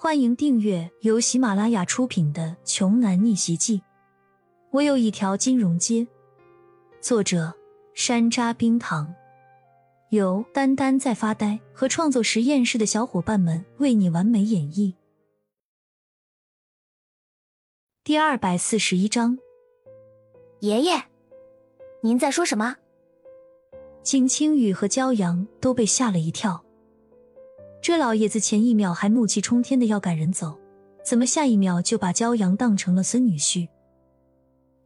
欢迎订阅由喜马拉雅出品的《穷男逆袭记》。我有一条金融街。作者：山楂冰糖，由丹丹在发呆和创作实验室的小伙伴们为你完美演绎。第二百四十一章，爷爷，您在说什么？景清雨和骄阳都被吓了一跳。这老爷子前一秒还怒气冲天的要赶人走，怎么下一秒就把骄阳当成了孙女婿？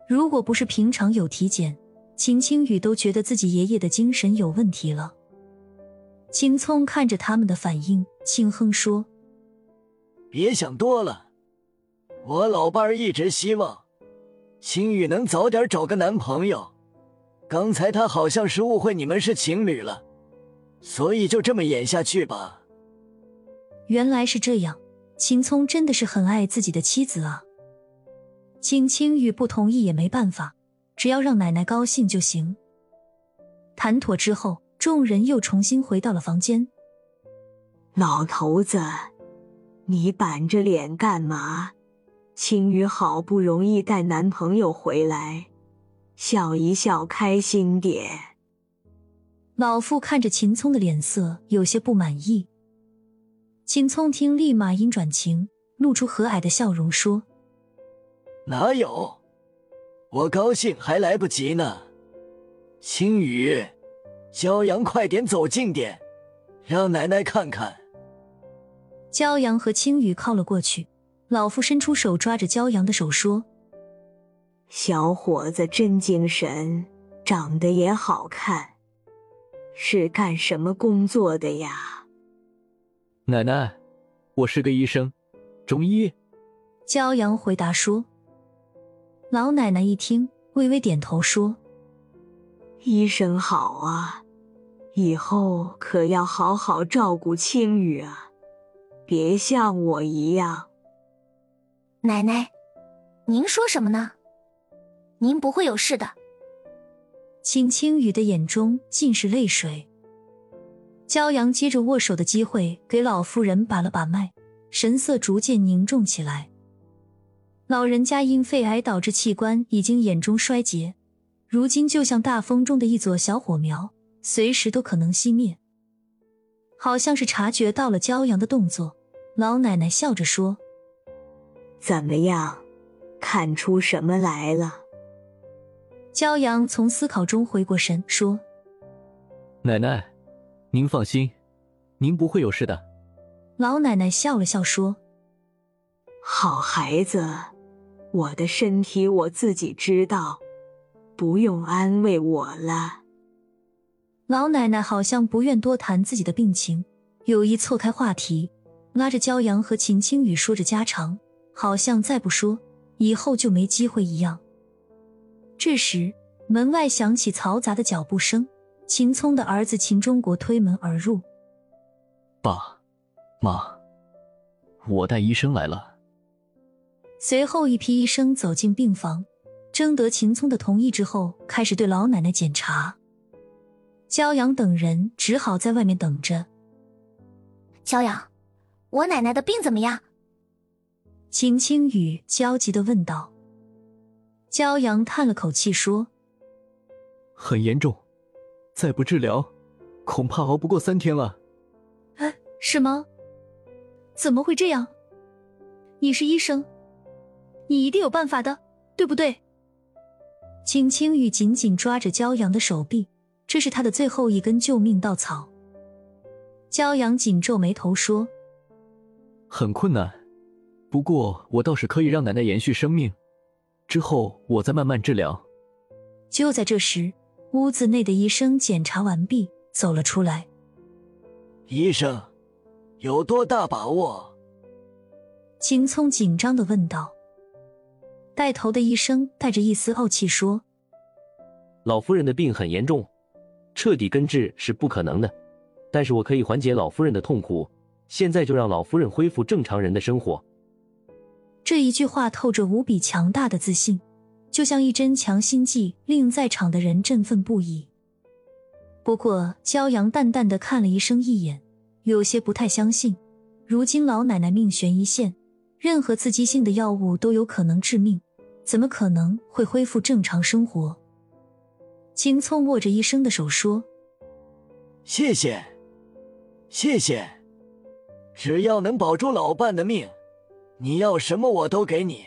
如果不是平常有体检，秦青雨都觉得自己爷爷的精神有问题了。秦聪看着他们的反应，轻哼说：“别想多了，我老伴儿一直希望青雨能早点找个男朋友。刚才他好像是误会你们是情侣了，所以就这么演下去吧。”原来是这样，秦聪真的是很爱自己的妻子啊。秦青雨不同意也没办法，只要让奶奶高兴就行。谈妥之后，众人又重新回到了房间。老头子，你板着脸干嘛？青雨好不容易带男朋友回来，笑一笑，开心点。老妇看着秦聪的脸色，有些不满意。秦聪听，立马阴转晴，露出和蔼的笑容，说：“哪有？我高兴还来不及呢。青雨，骄阳，快点走近点，让奶奶看看。”骄阳和青雨靠了过去，老妇伸出手抓着骄阳的手，说：“小伙子真精神，长得也好看，是干什么工作的呀？”奶奶，我是个医生，中医。骄阳回答说。老奶奶一听，微微点头说：“医生好啊，以后可要好好照顾青雨啊，别像我一样。”奶奶，您说什么呢？您不会有事的。秦青雨的眼中尽是泪水。骄阳接着握手的机会，给老妇人把了把脉，神色逐渐凝重起来。老人家因肺癌导致器官已经严重衰竭，如今就像大风中的一座小火苗，随时都可能熄灭。好像是察觉到了骄阳的动作，老奶奶笑着说：“怎么样，看出什么来了？”骄阳从思考中回过神，说：“奶奶。”您放心，您不会有事的。老奶奶笑了笑说：“好孩子，我的身体我自己知道，不用安慰我了。”老奶奶好像不愿多谈自己的病情，有意错开话题，拉着骄阳和秦青雨说着家常，好像再不说，以后就没机会一样。这时，门外响起嘈杂的脚步声。秦聪的儿子秦中国推门而入，爸妈，我带医生来了。随后一批医生走进病房，征得秦聪的同意之后，开始对老奶奶检查。焦阳等人只好在外面等着。焦阳，我奶奶的病怎么样？秦青雨焦急的问道。焦阳叹了口气说：“很严重。”再不治疗，恐怕熬不过三天了。哎，是吗？怎么会这样？你是医生，你一定有办法的，对不对？秦青雨紧紧抓着骄阳的手臂，这是他的最后一根救命稻草。骄阳紧皱眉头说：“很困难，不过我倒是可以让奶奶延续生命，之后我再慢慢治疗。”就在这时。屋子内的医生检查完毕，走了出来。医生，有多大把握？秦聪紧张的问道。带头的医生带着一丝傲气说：“老夫人的病很严重，彻底根治是不可能的，但是我可以缓解老夫人的痛苦。现在就让老夫人恢复正常人的生活。”这一句话透着无比强大的自信。就像一针强心剂，令在场的人振奋不已。不过，骄阳淡淡的看了医生一眼，有些不太相信。如今老奶奶命悬一线，任何刺激性的药物都有可能致命，怎么可能会恢复正常生活？青葱握着医生的手说：“谢谢，谢谢，只要能保住老伴的命，你要什么我都给你。”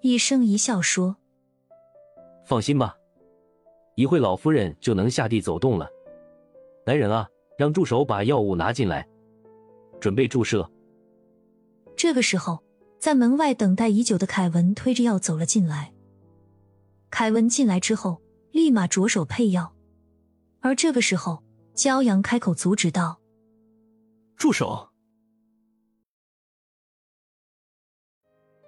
医生一笑说：“放心吧，一会老夫人就能下地走动了。来人啊，让助手把药物拿进来，准备注射。”这个时候，在门外等待已久的凯文推着药走了进来。凯文进来之后，立马着手配药。而这个时候，骄阳开口阻止道：“住手！”